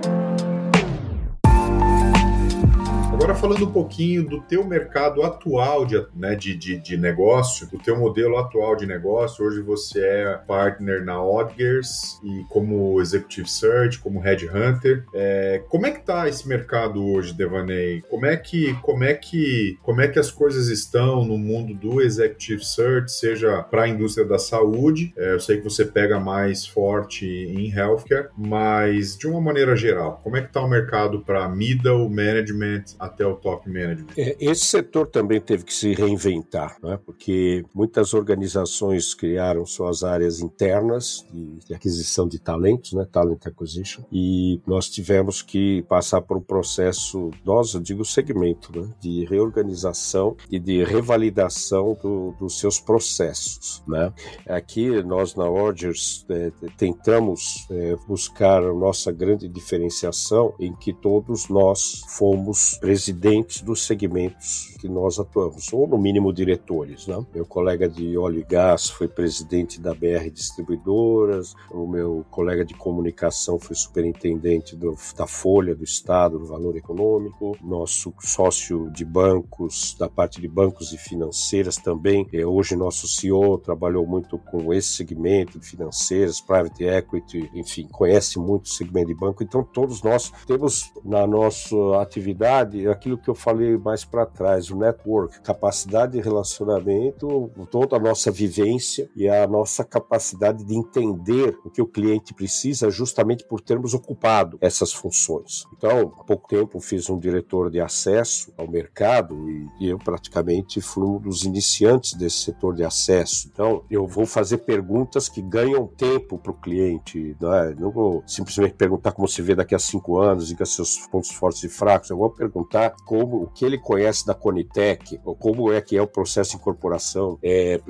Falando um pouquinho do teu mercado atual de, né, de, de, de, negócio, do teu modelo atual de negócio, hoje você é partner na Odgers e como Executive Search, como Headhunter. É, como é que tá esse mercado hoje, Devaney? Como é que, como é que, como é que as coisas estão no mundo do Executive Search, seja para a indústria da saúde, é, eu sei que você pega mais forte em healthcare, mas de uma maneira geral, como é que tá o mercado para middle management, até o top management. É, esse setor também teve que se reinventar, né? porque muitas organizações criaram suas áreas internas de, de aquisição de talentos, né? talent acquisition, e nós tivemos que passar por um processo, nós, eu digo segmento, né? de reorganização e de revalidação do, dos seus processos. Né? Aqui nós na Orgers é, tentamos é, buscar a nossa grande diferenciação em que todos nós fomos presidentes dos segmentos que nós atuamos, ou no mínimo diretores. Né? Meu colega de óleo e gás foi presidente da BR Distribuidoras, o meu colega de comunicação foi superintendente do, da Folha do Estado do Valor Econômico, nosso sócio de bancos, da parte de bancos e financeiras também. É, hoje nosso CEO trabalhou muito com esse segmento de financeiras, private equity, enfim, conhece muito o segmento de banco. Então todos nós temos na nossa atividade naquilo que eu falei mais para trás, o network, capacidade de relacionamento, toda a nossa vivência e a nossa capacidade de entender o que o cliente precisa justamente por termos ocupado essas funções. Então, há pouco tempo fiz um diretor de acesso ao mercado e, e eu praticamente fui um dos iniciantes desse setor de acesso. Então, eu vou fazer perguntas que ganham tempo para o cliente, não, é? não vou simplesmente perguntar como se vê daqui a cinco anos, diga seus pontos fortes e fracos, eu vou perguntar como o que ele conhece da Conitec, ou como é que é o processo de incorporação, é,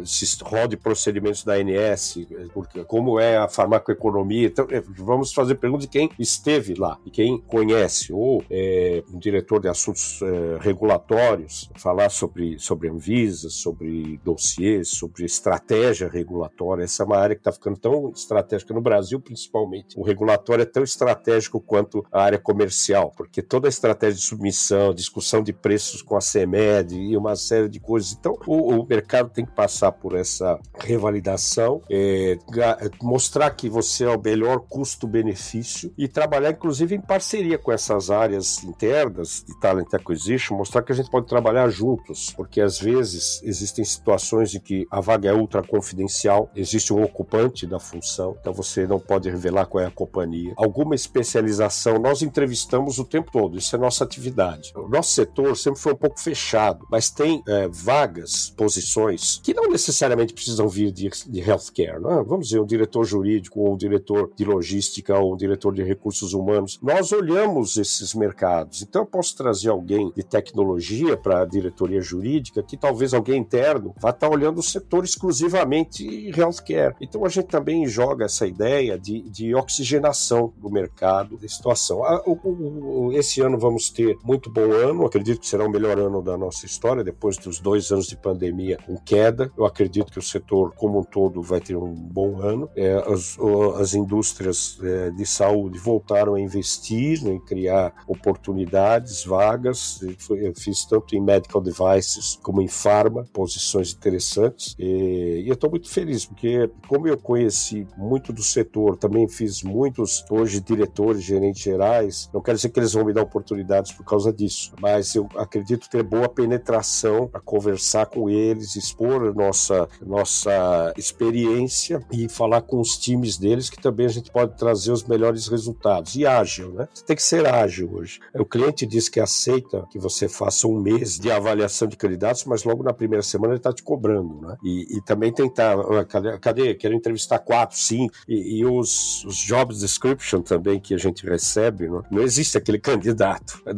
roda procedimentos da ANS, porque, como é a farmacoeconomia. Então, é, vamos fazer perguntas de quem esteve lá e quem conhece, ou é, um diretor de assuntos é, regulatórios, falar sobre, sobre Anvisa, sobre dossiês, sobre estratégia regulatória. Essa é uma área que está ficando tão estratégica no Brasil, principalmente. O regulatório é tão estratégico quanto a área comercial, porque toda a estratégia de submissão, discussão de preços com a CEMED e uma série de coisas. Então, o, o mercado tem que passar por essa revalidação, é, mostrar que você é o melhor custo-benefício e trabalhar, inclusive, em parceria com essas áreas internas de talent acquisition, mostrar que a gente pode trabalhar juntos, porque às vezes existem situações em que a vaga é ultra confidencial, existe um ocupante da função, então você não pode revelar qual é a companhia. Alguma especialização, nós entrevistamos o tempo todo, isso é nossa atividade. O nosso setor sempre foi um pouco fechado, mas tem é, vagas, posições que não necessariamente precisam vir de, de healthcare. É? Vamos dizer, um diretor jurídico, ou um diretor de logística, ou um diretor de recursos humanos. Nós olhamos esses mercados. Então, eu posso trazer alguém de tecnologia para a diretoria jurídica, que talvez alguém interno vá estar olhando o setor exclusivamente healthcare. Então, a gente também joga essa ideia de, de oxigenação do mercado, de situação. Ah, esse ano vamos ter muito bom ano, acredito que será o melhor ano da nossa história, depois dos dois anos de pandemia com queda. Eu acredito que o setor como um todo vai ter um bom ano. É, as, as indústrias é, de saúde voltaram a investir em criar oportunidades, vagas. Eu fiz tanto em medical devices como em pharma, posições interessantes. E eu estou muito feliz, porque como eu conheci muito do setor, também fiz muitos hoje diretores, gerentes gerais, não quero dizer que eles vão me dar oportunidades por causa disso, mas eu acredito ter boa penetração para conversar com eles, expor nossa, nossa experiência e falar com os times deles, que também a gente pode trazer os melhores resultados. E ágil, né? Você tem que ser ágil hoje. O cliente diz que aceita que você faça um mês de avaliação de candidatos, mas logo na primeira semana ele está te cobrando, né? E, e também tentar, cadê, cadê? Quero entrevistar quatro, cinco, e, e os, os description também que a gente recebe, né? não existe aquele candidato, é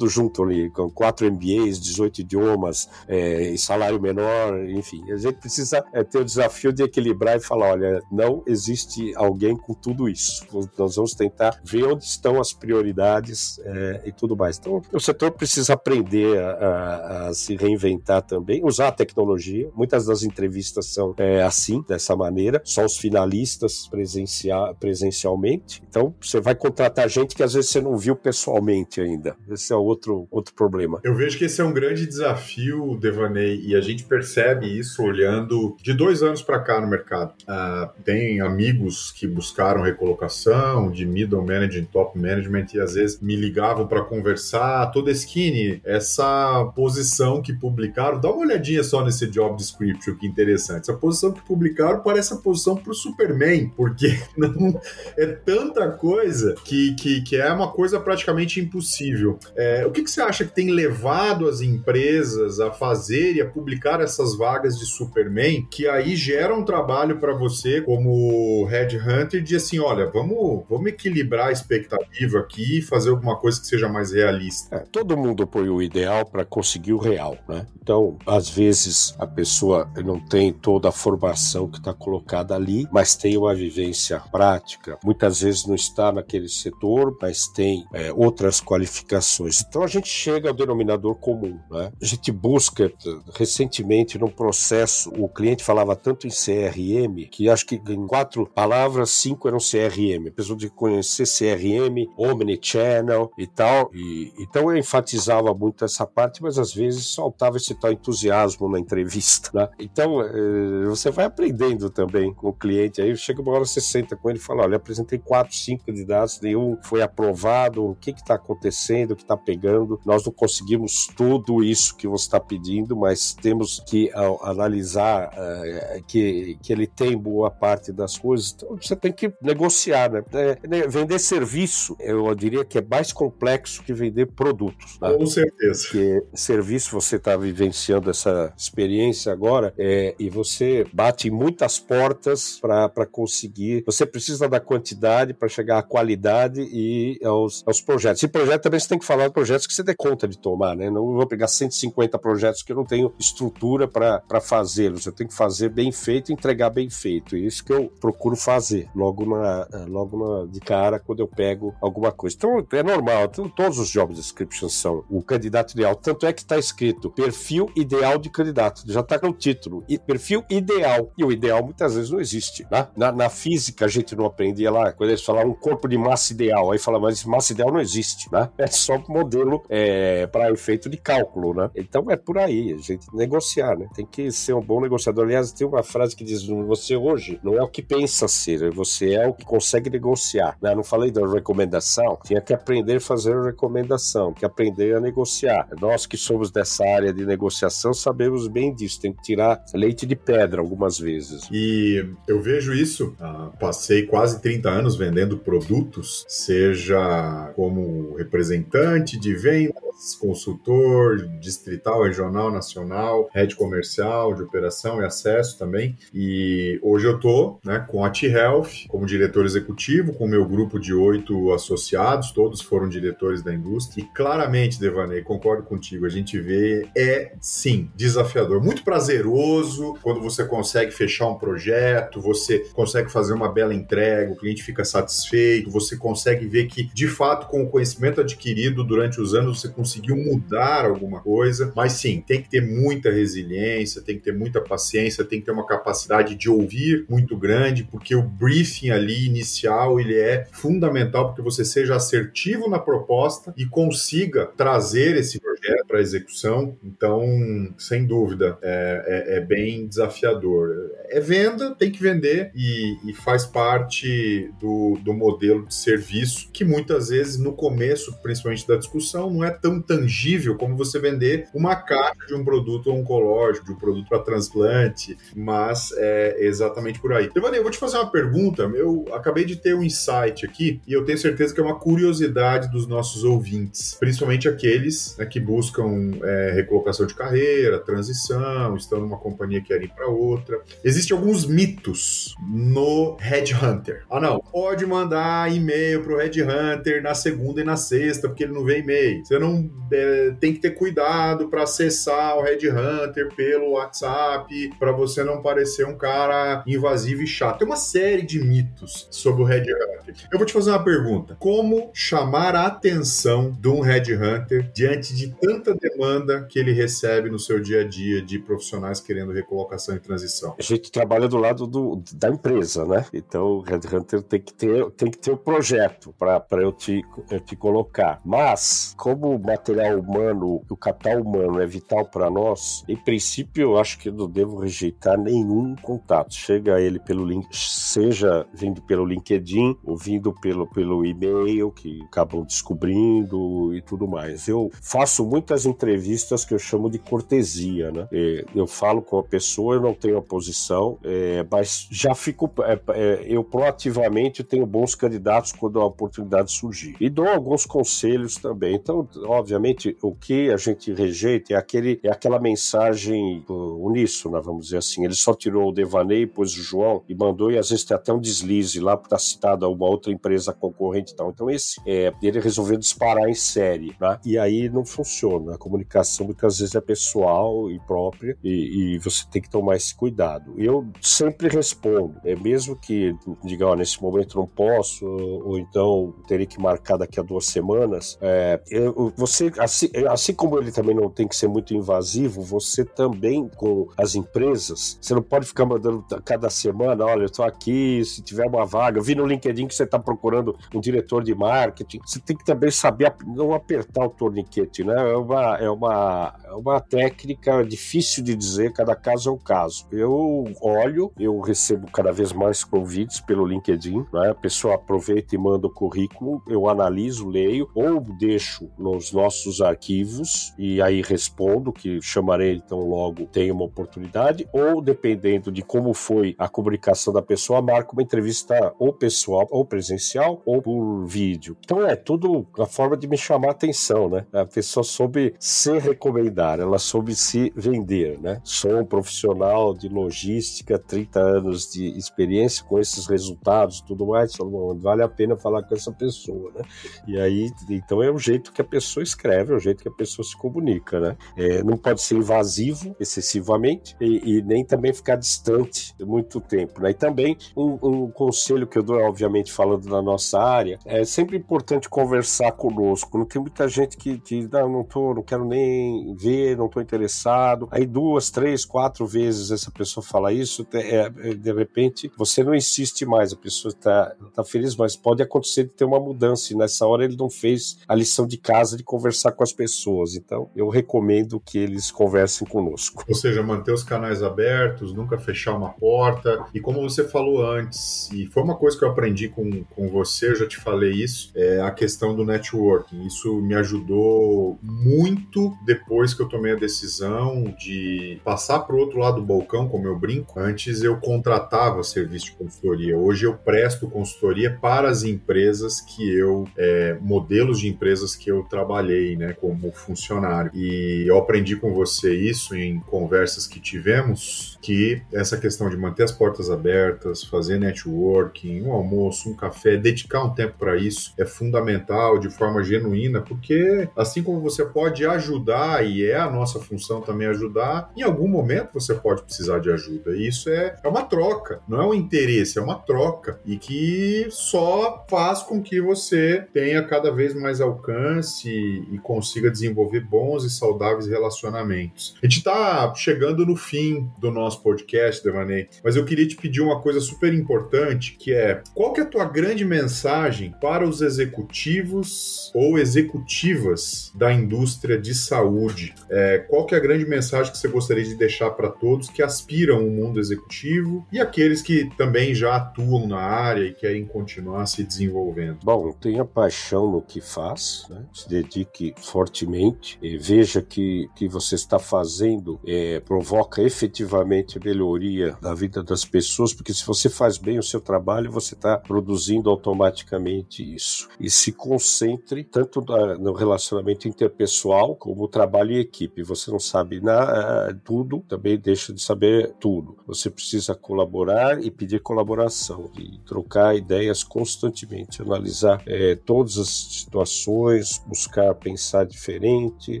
todo junto ali, com quatro MBAs, 18 idiomas, é, salário menor, enfim. A gente precisa é, ter o desafio de equilibrar e falar: olha, não existe alguém com tudo isso. Nós vamos tentar ver onde estão as prioridades é, e tudo mais. Então, o setor precisa aprender a, a, a, se reinventar também, usar a tecnologia. Muitas das entrevistas são é, assim, dessa maneira, só os finalistas presencial, presencialmente. Então, você vai contratar gente que às vezes você não viu pessoalmente ainda. Esse é outro, outro problema. Eu vejo que esse é um grande desafio, Devaney, e a gente percebe isso olhando de dois anos para cá no mercado. Uh, tem amigos que buscaram recolocação de middle management, top management e às vezes me ligavam para conversar. Toda skinny, essa posição que publicaram, dá uma olhadinha só nesse job description, que interessante. Essa posição que publicaram parece a posição para o Superman, porque não é tanta coisa que, que, que é uma coisa praticamente impossível. É, o que, que você acha que tem levado as empresas a fazer e a publicar essas vagas de Superman que aí geram um trabalho para você como headhunter de assim, olha, vamos, vamos equilibrar a expectativa aqui e fazer alguma coisa que seja mais realista. É, todo mundo põe o ideal para conseguir o real, né? Então, às vezes a pessoa não tem toda a formação que está colocada ali, mas tem uma vivência prática. Muitas vezes não está naquele setor, mas tem é, outras qualificações. Então a gente chega ao denominador comum, né? A gente busca recentemente num processo, o cliente falava tanto em CRM que acho que em quatro palavras, cinco eram CRM. A pessoa de conhecer CRM, Omnichannel e tal. E, então eu enfatizava muito essa parte, mas às vezes faltava esse tal entusiasmo na entrevista. Né? Então eh, você vai aprendendo também com o cliente. Aí chega uma hora você senta com ele e fala: olha, apresentei quatro, cinco candidatos, nenhum foi aprovado, o que está acontecendo, o que está pegando entregando. Nós não conseguimos tudo isso que você está pedindo, mas temos que analisar uh, que, que ele tem boa parte das coisas. Então você tem que negociar, né? É, né, vender serviço, eu diria que é mais complexo que vender produtos. Né? Com certeza. Porque serviço você está vivenciando essa experiência agora é, e você bate em muitas portas para conseguir. Você precisa da quantidade para chegar à qualidade e aos, aos projetos. E projeto também você tem que falar de projetos que você dê conta de tomar, né? Não vou pegar 150 projetos que eu não tenho estrutura para fazê-los. Eu tenho que fazer bem feito entregar bem feito. E isso que eu procuro fazer logo na, logo na, de cara quando eu pego alguma coisa. Então é normal. Então, todos os job descriptions são o candidato ideal. Tanto é que está escrito perfil ideal de candidato. Já está no título. E perfil ideal. E o ideal muitas vezes não existe. Né? Na, na física a gente não aprendia lá, quando eles falavam um corpo de massa ideal. Aí fala, mas massa ideal não existe. Né? É só modelo é, para efeito de cálculo. Né? Então é por aí. A gente negociar. Né? Tem que ser um bom negociador. Aliás, tem uma frase que diz: você hoje não é o que pensa ser, você é o que consegue negociar. Né? Não falei da recomendação, tinha que aprender a fazer recomendação, que aprender a negociar. Nós que somos dessa área de negociação sabemos bem disso, tem que tirar leite de pedra algumas vezes. E eu vejo isso, ah, passei quase 30 anos vendendo produtos, seja como representante de vendas, consultor distrital, regional, nacional, head comercial, de operação e acesso também. E hoje eu tô né, com a T-Health como diretor executivo, com o meu grupo de oito associados, todos foram diretores da indústria. E claramente, Devaney, concordo contigo, a gente vê é sim desafiador, muito prazeroso quando você consegue fechar um projeto, você consegue fazer uma bela entrega, o cliente fica satisfeito, você consegue ver que de fato com o conhecimento adquirido durante os anos você conseguiu mudar alguma coisa. Mas sim, tem que ter muita resiliência, tem que ter muita paciência, tem que ter uma capacidade de ouvir muito grande, porque o briefing ali inicial ele é fundamental porque você seja assertivo na proposta e consiga trazer esse projeto para execução. Então, sem dúvida, é, é, é, bem desafiador. É venda, tem que vender e, e faz parte do, do modelo de serviço que muitas vezes no começo, principalmente da discussão, não é tão tangível como você vender uma caixa de um produto oncológico, de um produto para transplante, mas é exatamente por aí. Devani, eu vou te fazer uma pergunta. Eu acabei de ter um insight aqui e eu tenho certeza que é uma curiosidade dos nossos ouvintes, principalmente aqueles né, que buscam é, recolocação de carreira, transição, estão numa companhia que querem ir para outra. Existem alguns mitos no Headhunter. Ah, não, pode mandar e-mail pro Headhunter na segunda e na sexta, porque ele não vê e-mail. Você não é, tem que ter cuidado para acessar o Headhunter pelo WhatsApp, para você não parecer um cara invasivo e chato. Tem uma série de mitos sobre o Headhunter. Eu vou te fazer uma pergunta: como chamar a atenção de um Headhunter diante de tanta demanda que ele recebe no seu dia a dia de profissionais querendo recolocação e transição? A gente trabalha do lado do, da empresa, né? Então o Headhunter tem que ter, tem que ter o um projeto para eu te, eu te colocar. Mas, como o material humano, o capital humano é vital para nós, em princípio eu acho que não devo rejeitar nenhum contato. Chega ele pelo link, seja vindo pelo LinkedIn ou vindo pelo, pelo e-mail, que acabam descobrindo e tudo mais. Eu faço muitas entrevistas que eu chamo de cortesia, né? Eu falo com a pessoa, eu não tenho a posição, é, mas já fico. É, é, eu proativamente tenho bons candidatos quando a oportunidade surgir. E dou alguns conselhos também. Então, obviamente, o que a gente rejeita é, aquele, é aquela mensagem uníssona, vamos dizer assim. Ele só tirou o devaneio, pôs o João e mandou, e às vezes tem até um deslize lá, porque está citado a uma outra empresa concorrente e tal. Então, esse é, ele resolveu disparar em série, né? E aí não funciona. A comunicação muitas vezes é pessoal e própria, e, e você tem que tomar esse cuidado. Eu sempre respondo, é mesmo que diga, nesse momento não posso, ou então terei que marcar daqui a duas semanas. É, eu, você, assim, assim como ele também não tem que ser muito invasivo, você também com as empresas, você não pode ficar mandando cada semana, olha, eu tô aqui, se tiver uma vaga, eu vi no LinkedIn que você está procurando um diretor de marketing, você tem que também saber não apertar o torniquete, né? É uma, é uma, uma técnica difícil de dizer, cada caso é um caso. Eu olho, eu recebo cada vez mais convites pelo LinkedIn, né? a pessoa aproveita e manda o currículo, eu analiso, leio, ou deixo nos nossos arquivos e aí respondo, que chamarei então logo tem uma oportunidade, ou dependendo de como foi a comunicação da pessoa, marco uma entrevista ou pessoal, ou presencial, ou por vídeo. Então é tudo a forma de me chamar a atenção, né? A pessoa soube se recomendar, ela soube se vender, né? Sou um profissional de logística, 30 anos de experiência com esses resultados tudo mais, vale a pena falar com essa pessoa, né? E aí, então é o jeito que a pessoa escreve, é o jeito que a pessoa se comunica, né? É, não pode ser invasivo excessivamente e, e, nem também ficar distante muito tempo, né? E também um, um conselho que eu dou, obviamente falando da nossa área, é sempre importante conversar conosco. Não tem muita gente que diz, não, não tô, não quero nem ver, não tô interessado. Aí duas, três, quatro vezes essa pessoa fala isso, é, é, de repente você não insiste mais, a pessoa está tá feliz, mas pode acontecer de ter uma mudança e nessa hora ele não fez a lição de casa de conversar com as pessoas. Então eu recomendo que eles conversem conosco. Ou seja, manter os canais abertos, nunca fechar uma porta. E como você falou antes, e foi uma coisa que eu aprendi com, com você, eu já te falei isso, é a questão do networking. Isso me ajudou muito depois que eu tomei a decisão de passar para o outro lado do balcão, como eu brinco. Antes eu contratava serviço de consultoria. Hoje eu presto consultoria para as empresas que eu, é, modelos de empresas que eu trabalhei, né, como funcionário. E eu aprendi com você isso em conversas que tivemos, que essa questão de manter as portas abertas, fazer networking, um almoço, um café, dedicar um tempo para isso é fundamental de forma genuína, porque assim como você pode ajudar e é a nossa função também ajudar, em algum momento você pode precisar de ajuda. E isso é, é uma troca, não é um interesse, é uma troca e que só faz com que você tenha cada vez mais alcance e consiga desenvolver bons e saudáveis relacionamentos. A gente está chegando no fim do nosso podcast, Devaney, mas eu queria te pedir uma coisa super importante, que é qual que é a tua grande mensagem para os executivos ou executivas da indústria de saúde? É, qual que é a grande mensagem que você gostaria de deixar para todos que aspiram o mundo executivo e aqueles que também já atuam na área e querem continuar se desenvolvendo? Bom, tenha paixão no que faz, né? se dedique fortemente, veja que que você está fazendo é, provoca efetivamente melhoria da vida das pessoas, porque se você faz bem o seu trabalho, você está produzindo automaticamente isso. E se concentre tanto no relacionamento interpessoal como trabalho em equipe. Você não sabe nada, tudo, também deixa de saber tudo. Você precisa colaborar e pedir colaboração e trocar ideias constantemente, analisar é, todas as situações, buscar pensar diferente,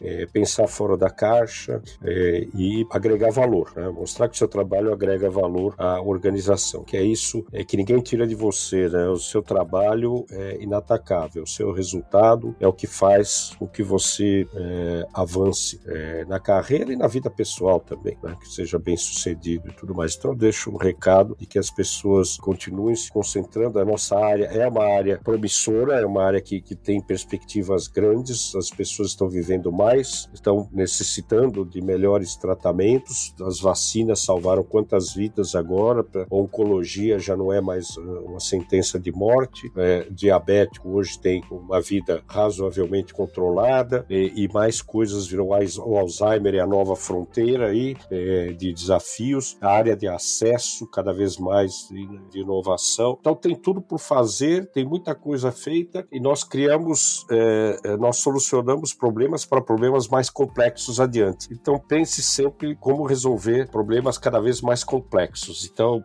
é, pensar fora da caixa é, e agregar valor, né? mostrar que o seu trabalho agrega valor à organização, que é isso é que ninguém tira de você, né? O seu trabalho é inatacável, o seu resultado é o que faz com que você é, avance é, na carreira e na vida pessoal também, né? que seja bem sucedido e tudo mais. Então eu deixo um recado de que as pessoas continuem se concentrando. A nossa área é uma área promissora, é uma área que, que tem perspectivas grandes, as pessoas estão vivendo mais, estão necessitando de melhores tratamentos, as vacinas salvaram quantas vidas agora, a oncologia já não é mais uh, uma sentença de morte, é, diabético hoje tem uma vida razoavelmente controlada e, e mais coisas viram o Alzheimer é a nova fronteira aí é, de desafios, a área de acesso cada vez mais de, de inovação, então tem tudo por fazer, tem muita coisa feita e nós criamos, é, é nós solucionamos problemas para problemas mais complexos adiante. Então pense sempre como resolver problemas cada vez mais complexos. Então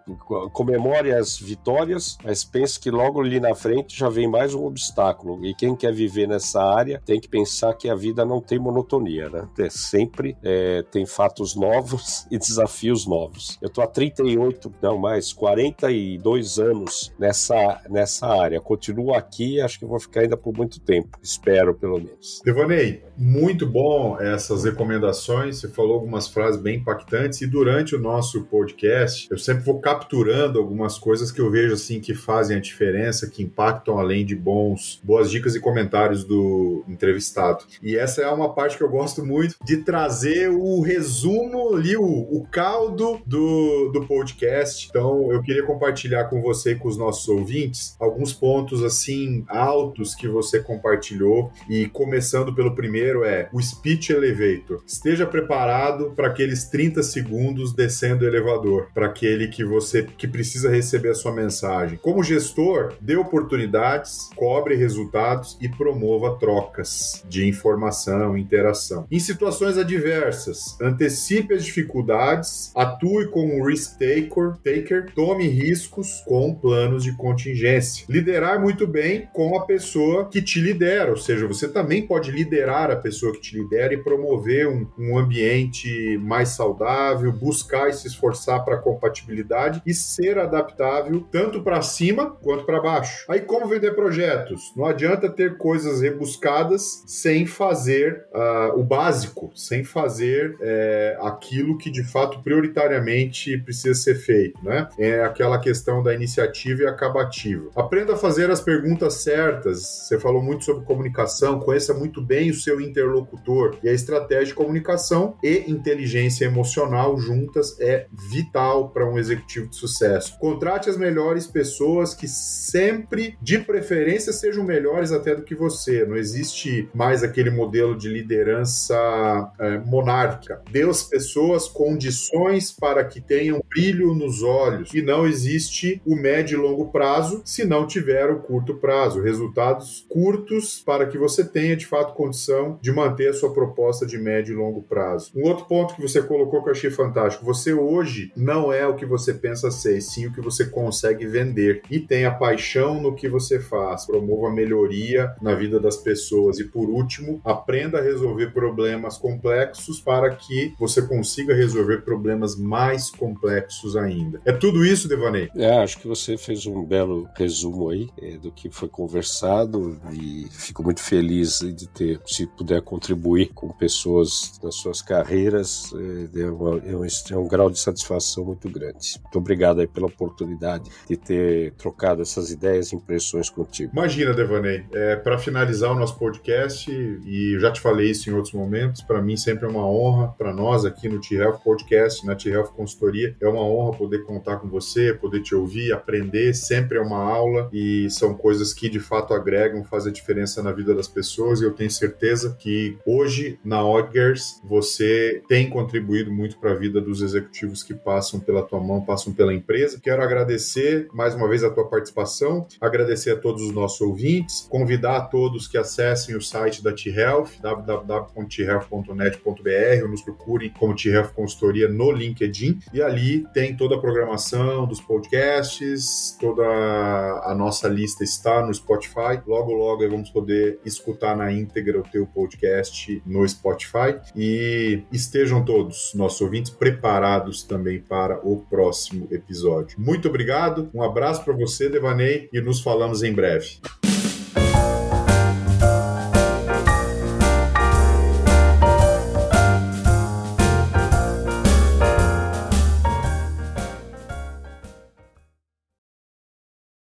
comemore as vitórias, mas pense que logo ali na frente já vem mais um obstáculo. E quem quer viver nessa área tem que pensar que a vida não tem monotonia, né? É sempre é, tem fatos novos e desafios novos. Eu estou há 38, não mais, 42 anos nessa, nessa área. Continuo aqui e acho que vou ficar ainda por muito tempo. Espero, pelo menos. Devonei, muito bom essas recomendações. Você falou algumas frases bem impactantes e durante o nosso podcast eu sempre vou capturando algumas coisas que eu vejo assim que fazem a diferença, que impactam além de bons, boas dicas e comentários do entrevistado. E essa é uma parte que eu gosto muito de trazer o resumo ali, o, o caldo do, do podcast. Então, eu queria compartilhar com você e com os nossos ouvintes alguns pontos assim altos que você compartilhou. E começando pelo primeiro é o speech elevator. Esteja preparado para aqueles 30 segundos descendo o elevador, para aquele que você que precisa receber a sua mensagem. Como gestor, dê oportunidades, cobre resultados e promova trocas de informação, interação. Em situações adversas, antecipe as dificuldades, atue como risk taker, taker, tome riscos com planos de contingência. Liderar muito bem com a pessoa que te lidera, ou seja, você também pode liderar a pessoa que te lidera e promover um, um ambiente mais saudável, buscar e se esforçar para compatibilidade e ser adaptável tanto para cima quanto para baixo. Aí como vender projetos? Não adianta ter coisas rebuscadas sem fazer uh, o básico, sem fazer é, aquilo que de fato prioritariamente precisa ser feito, né? É aquela questão da iniciativa e acabativa. Aprenda a fazer as perguntas certas. Você falou muito sobre comunicação, conheça muito bem o seu interlocutor e a estratégia de comunicação e inteligência emocional juntas é vital para um executivo de sucesso. Contrate as melhores pessoas que sempre, de preferência, sejam melhores até do que você. Não existe mais aquele modelo de liderança é, monárquica. Dê às pessoas condições para que tenham brilho nos olhos. E não existe o médio e longo prazo se não tiver o curto prazo. Resultados curtos para que você tenha, de fato, condição de manter a sua proposta de médio e longo prazo. Um outro ponto que você colocou que eu achei fantástico. Você hoje não é o que você pensa ser, sim o que você consegue vender. E tenha paixão no que você faz. Promova melhoria na vida das pessoas. E por último, aprenda a resolver problemas complexos para que você consiga resolver problemas mais complexos ainda. É tudo isso, Devaney? É, acho que você fez um belo resumo aí é, do que foi conversado e fico muito feliz de ter, se puder contribuir com pessoas nas suas carreiras, é, é, uma, é, um, é um grau de satisfação muito grande. Muito obrigado aí pela oportunidade de ter trocado essas ideias e impressões contigo. Imagina, Devaney, é, para finalizar o nosso podcast, e eu já te falei isso em outros momentos, para mim sempre é uma honra, para nós aqui no T-Health Podcast, na T-Health Consultoria, é uma honra poder contar com você, poder te ouvir, aprender, sempre é uma aula e são coisas que de fato agregam, fazem diferença na vida das pessoas e eu tenho certeza que hoje na Odgers você tem contribuído muito para a vida dos executivos que passam pela tua mão, passam pela empresa. Quero agradecer mais uma vez a tua participação, agradecer a todos os nossos ouvintes, convidar a todos que acessem o site da T-Health, www.thealth.net.br ou nos procurem como T-Health Consultoria no LinkedIn e ali tem toda a programação dos podcasts, toda a nossa lista está no Spotify. Logo, logo vamos poder escutar na íntegra o teu podcast no Spotify e estejam todos, nossos ouvintes, preparados também para o próximo episódio. Muito obrigado, um abraço para você, Devaney, e nos falamos em breve.